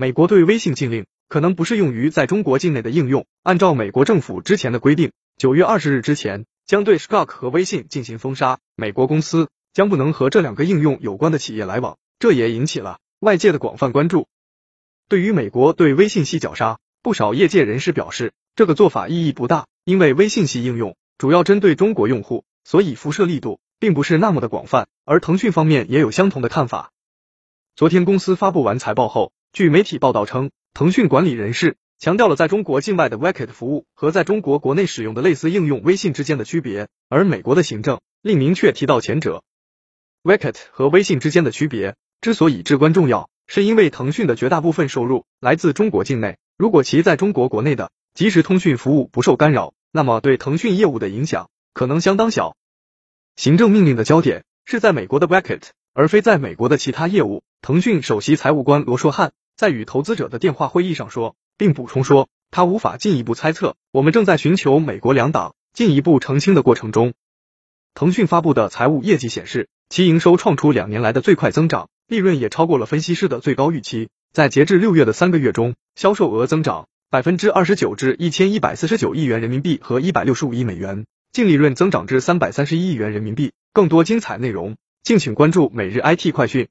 美国对微信禁令可能不适用于在中国境内的应用。按照美国政府之前的规定，九月二十日之前将对 Skype 和微信进行封杀，美国公司将不能和这两个应用有关的企业来往。这也引起了外界的广泛关注。对于美国对微信系绞杀，不少业界人士表示，这个做法意义不大，因为微信系应用主要针对中国用户，所以辐射力度并不是那么的广泛。而腾讯方面也有相同的看法。昨天公司发布完财报后，据媒体报道称，腾讯管理人士强调了在中国境外的 WeChat 服务和在中国国内使用的类似应用微信之间的区别，而美国的行政令明确提到前者。WeChat 和微信之间的区别之所以至关重要。是因为腾讯的绝大部分收入来自中国境内，如果其在中国国内的即时通讯服务不受干扰，那么对腾讯业务的影响可能相当小。行政命令的焦点是在美国的 WeChat，而非在美国的其他业务。腾讯首席财务官罗硕汉在与投资者的电话会议上说，并补充说，他无法进一步猜测，我们正在寻求美国两党进一步澄清的过程中。腾讯发布的财务业绩显示，其营收创出两年来的最快增长。利润也超过了分析师的最高预期，在截至六月的三个月中，销售额增长百分之二十九至一千一百四十九亿元人民币和一百六十五亿美元，净利润增长至三百三十一亿元人民币。更多精彩内容，敬请关注每日 IT 快讯。